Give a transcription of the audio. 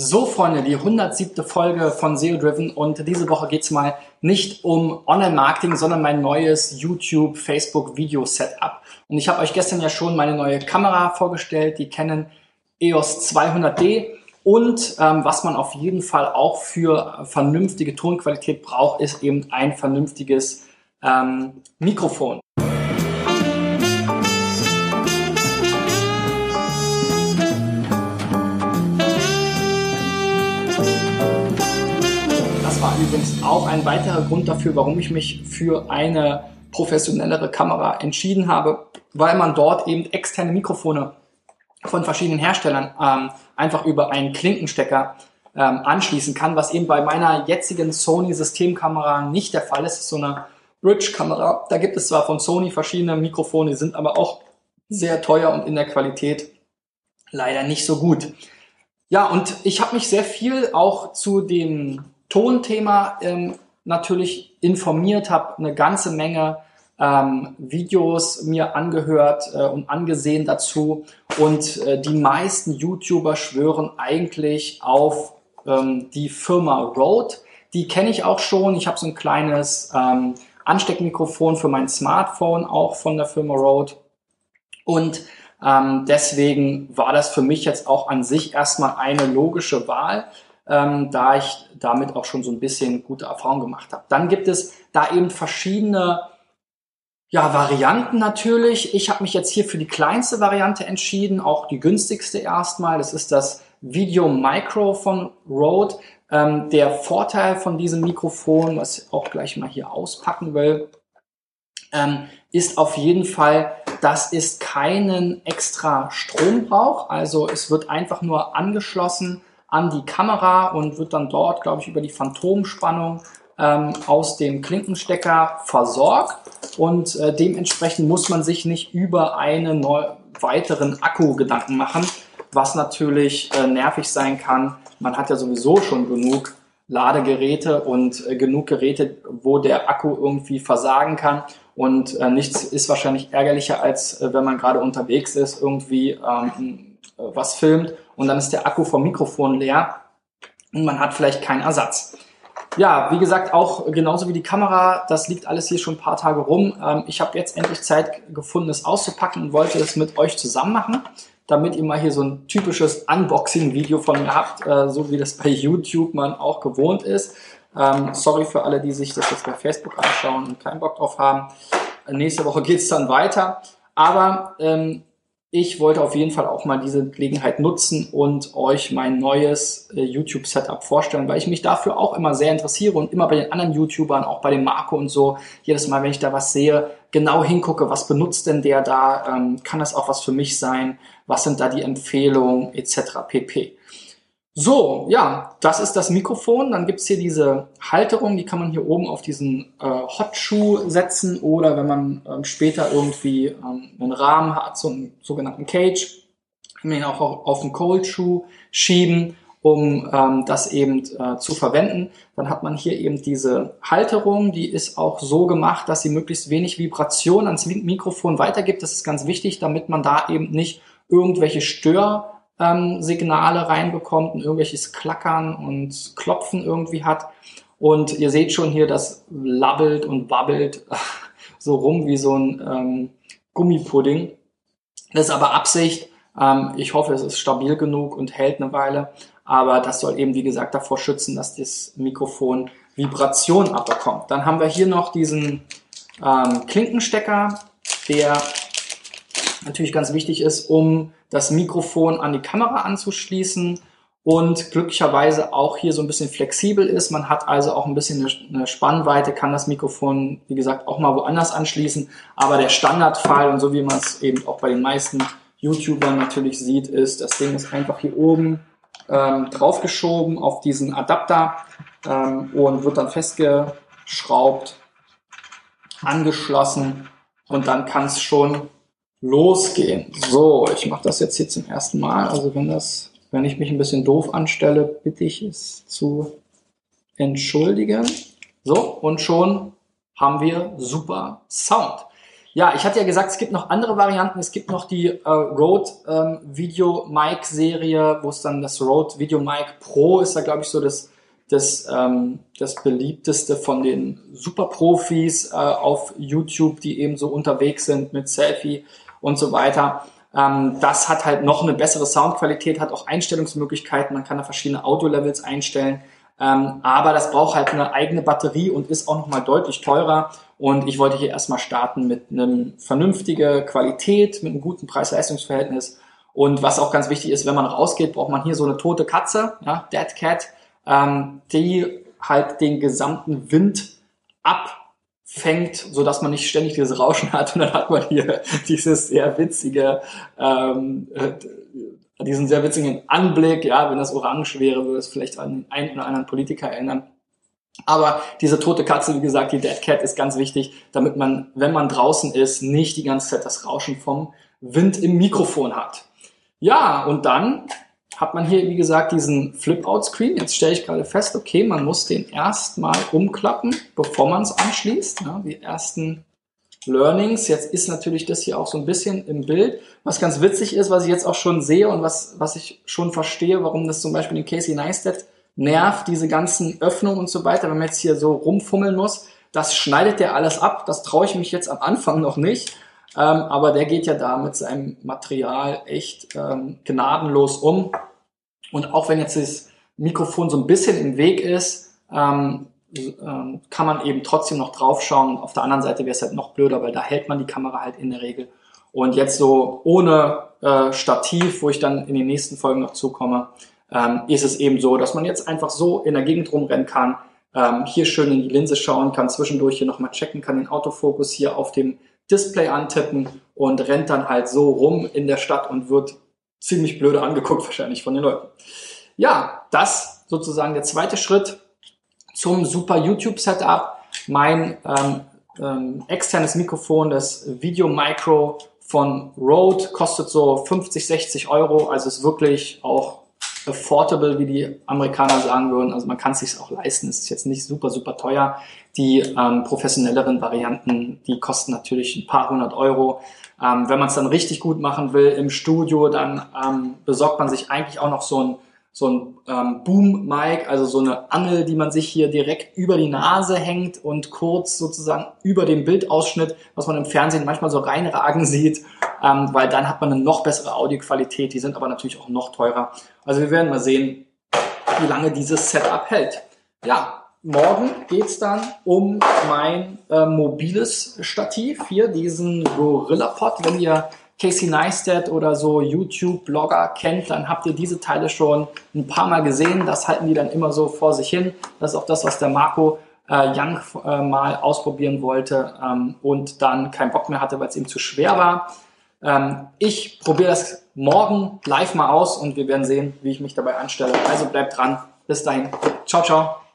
So, Freunde, die 107. Folge von SEO Driven und diese Woche geht es mal nicht um Online-Marketing, sondern mein neues YouTube, Facebook Video-Setup. Und ich habe euch gestern ja schon meine neue Kamera vorgestellt, die Canon EOS 200D. Und ähm, was man auf jeden Fall auch für vernünftige Tonqualität braucht, ist eben ein vernünftiges ähm, Mikrofon. Übrigens auch ein weiterer Grund dafür, warum ich mich für eine professionellere Kamera entschieden habe, weil man dort eben externe Mikrofone von verschiedenen Herstellern ähm, einfach über einen Klinkenstecker ähm, anschließen kann, was eben bei meiner jetzigen Sony Systemkamera nicht der Fall ist. Das ist so eine Bridge-Kamera. Da gibt es zwar von Sony verschiedene Mikrofone, die sind aber auch sehr teuer und in der Qualität leider nicht so gut. Ja, und ich habe mich sehr viel auch zu dem Tonthema ähm, natürlich informiert, habe eine ganze Menge ähm, Videos mir angehört äh, und angesehen dazu. Und äh, die meisten YouTuber schwören eigentlich auf ähm, die Firma Rode. Die kenne ich auch schon. Ich habe so ein kleines ähm, Ansteckmikrofon für mein Smartphone, auch von der Firma Rode. Und ähm, deswegen war das für mich jetzt auch an sich erstmal eine logische Wahl ähm, da ich damit auch schon so ein bisschen gute Erfahrungen gemacht habe. Dann gibt es da eben verschiedene ja, Varianten natürlich. Ich habe mich jetzt hier für die kleinste Variante entschieden, auch die günstigste erstmal. Das ist das Video Micro von Rode. Ähm, der Vorteil von diesem Mikrofon, was ich auch gleich mal hier auspacken will, ähm, ist auf jeden Fall, dass es keinen extra Strom braucht. Also es wird einfach nur angeschlossen an die Kamera und wird dann dort, glaube ich, über die Phantomspannung ähm, aus dem Klinkenstecker versorgt. Und äh, dementsprechend muss man sich nicht über einen weiteren Akku Gedanken machen, was natürlich äh, nervig sein kann. Man hat ja sowieso schon genug Ladegeräte und äh, genug Geräte, wo der Akku irgendwie versagen kann. Und äh, nichts ist wahrscheinlich ärgerlicher, als äh, wenn man gerade unterwegs ist, irgendwie ähm, äh, was filmt und dann ist der Akku vom Mikrofon leer und man hat vielleicht keinen Ersatz. Ja, wie gesagt, auch genauso wie die Kamera, das liegt alles hier schon ein paar Tage rum. Ähm, ich habe jetzt endlich Zeit gefunden, es auszupacken und wollte es mit euch zusammen machen, damit ihr mal hier so ein typisches Unboxing-Video von mir habt, äh, so wie das bei YouTube man auch gewohnt ist. Ähm, sorry für alle, die sich das jetzt bei Facebook anschauen und keinen Bock drauf haben. Nächste Woche geht es dann weiter. Aber ähm, ich wollte auf jeden Fall auch mal diese Gelegenheit nutzen und euch mein neues äh, YouTube-Setup vorstellen, weil ich mich dafür auch immer sehr interessiere und immer bei den anderen YouTubern, auch bei dem Marco und so, jedes Mal, wenn ich da was sehe, genau hingucke, was benutzt denn der da, ähm, kann das auch was für mich sein, was sind da die Empfehlungen etc. pp. So, ja, das ist das Mikrofon. Dann gibt's hier diese Halterung, die kann man hier oben auf diesen äh, Hot-Shoe setzen oder wenn man ähm, später irgendwie ähm, einen Rahmen hat, so einen sogenannten Cage, kann man ihn auch auf den Cold-Shoe schieben, um ähm, das eben äh, zu verwenden. Dann hat man hier eben diese Halterung, die ist auch so gemacht, dass sie möglichst wenig Vibration ans Mikrofon weitergibt. Das ist ganz wichtig, damit man da eben nicht irgendwelche Stör ähm, Signale reinbekommt und irgendwelches Klackern und Klopfen irgendwie hat. Und ihr seht schon hier, das labbelt und wabbelt so rum wie so ein ähm, Gummipudding. Das ist aber Absicht. Ähm, ich hoffe, es ist stabil genug und hält eine Weile. Aber das soll eben, wie gesagt, davor schützen, dass das Mikrofon Vibration abbekommt. Dann haben wir hier noch diesen ähm, Klinkenstecker, der natürlich ganz wichtig ist, um das Mikrofon an die Kamera anzuschließen und glücklicherweise auch hier so ein bisschen flexibel ist. Man hat also auch ein bisschen eine Spannweite, kann das Mikrofon, wie gesagt, auch mal woanders anschließen. Aber der Standardfall und so wie man es eben auch bei den meisten YouTubern natürlich sieht, ist, das Ding ist einfach hier oben ähm, draufgeschoben auf diesen Adapter ähm, und wird dann festgeschraubt, angeschlossen und dann kann es schon losgehen. So, ich mache das jetzt hier zum ersten Mal. Also wenn das, wenn ich mich ein bisschen doof anstelle, bitte ich es zu entschuldigen. So, und schon haben wir super Sound. Ja, ich hatte ja gesagt, es gibt noch andere Varianten. Es gibt noch die äh, Rode ähm, Video Mic Serie, wo es dann das Rode Video Mic Pro ist, da glaube ich so das, das, ähm, das beliebteste von den Superprofis äh, auf YouTube, die eben so unterwegs sind mit Selfie und so weiter. Ähm, das hat halt noch eine bessere Soundqualität, hat auch Einstellungsmöglichkeiten. Man kann da verschiedene Audio-Levels einstellen. Ähm, aber das braucht halt eine eigene Batterie und ist auch nochmal deutlich teurer. Und ich wollte hier erstmal starten mit einem vernünftige Qualität, mit einem guten Preis-Leistungs-Verhältnis. Und was auch ganz wichtig ist, wenn man rausgeht, braucht man hier so eine tote Katze, ja, Dead Cat, ähm, die halt den gesamten Wind abfängt, so dass man nicht ständig dieses Rauschen hat. Und dann hat man hier dieses sehr witzige ähm, äh, diesen sehr witzigen Anblick, ja, wenn das orange wäre, würde es vielleicht an den einen oder anderen Politiker erinnern. Aber diese tote Katze, wie gesagt, die Dead Cat ist ganz wichtig, damit man, wenn man draußen ist, nicht die ganze Zeit das Rauschen vom Wind im Mikrofon hat. Ja, und dann hat man hier, wie gesagt, diesen Flip-Out-Screen. Jetzt stelle ich gerade fest, okay, man muss den erstmal umklappen, bevor man es anschließt. Ja, die ersten Learnings. Jetzt ist natürlich das hier auch so ein bisschen im Bild. Was ganz witzig ist, was ich jetzt auch schon sehe und was, was ich schon verstehe, warum das zum Beispiel den Casey Neistat nervt, diese ganzen Öffnungen und so weiter, wenn man jetzt hier so rumfummeln muss. Das schneidet der alles ab. Das traue ich mich jetzt am Anfang noch nicht. Ähm, aber der geht ja da mit seinem Material echt ähm, gnadenlos um. Und auch wenn jetzt das Mikrofon so ein bisschen im Weg ist, ähm, ähm, kann man eben trotzdem noch draufschauen. Auf der anderen Seite wäre es halt noch blöder, weil da hält man die Kamera halt in der Regel. Und jetzt so ohne äh, Stativ, wo ich dann in den nächsten Folgen noch zukomme, ähm, ist es eben so, dass man jetzt einfach so in der Gegend rumrennen kann, ähm, hier schön in die Linse schauen kann, zwischendurch hier nochmal checken kann, den Autofokus hier auf dem Display antippen und rennt dann halt so rum in der Stadt und wird ziemlich blöde angeguckt wahrscheinlich von den Leuten. Ja, das sozusagen der zweite Schritt zum super YouTube-Setup. Mein ähm, ähm, externes Mikrofon, das Video Micro von Rode, kostet so 50, 60 Euro. Also ist wirklich auch affordable, wie die Amerikaner sagen würden. Also man kann es sich auch leisten. Es ist jetzt nicht super, super teuer. Die ähm, professionelleren Varianten, die kosten natürlich ein paar hundert Euro. Ähm, wenn man es dann richtig gut machen will im Studio, dann ähm, besorgt man sich eigentlich auch noch so ein so ein ähm, Boom-Mic, also so eine Angel, die man sich hier direkt über die Nase hängt und kurz sozusagen über dem Bildausschnitt, was man im Fernsehen manchmal so reinragen sieht, ähm, weil dann hat man eine noch bessere Audioqualität, die sind aber natürlich auch noch teurer. Also wir werden mal sehen, wie lange dieses Setup hält. Ja, morgen geht's dann um mein äh, mobiles Stativ hier, diesen Gorilla Pod. Wenn ihr Casey Neistat oder so YouTube-Blogger kennt, dann habt ihr diese Teile schon ein paar Mal gesehen. Das halten die dann immer so vor sich hin. Das ist auch das, was der Marco äh, Young äh, mal ausprobieren wollte ähm, und dann keinen Bock mehr hatte, weil es ihm zu schwer war. Ähm, ich probiere das morgen live mal aus und wir werden sehen, wie ich mich dabei anstelle. Also bleibt dran. Bis dahin. Ciao, ciao.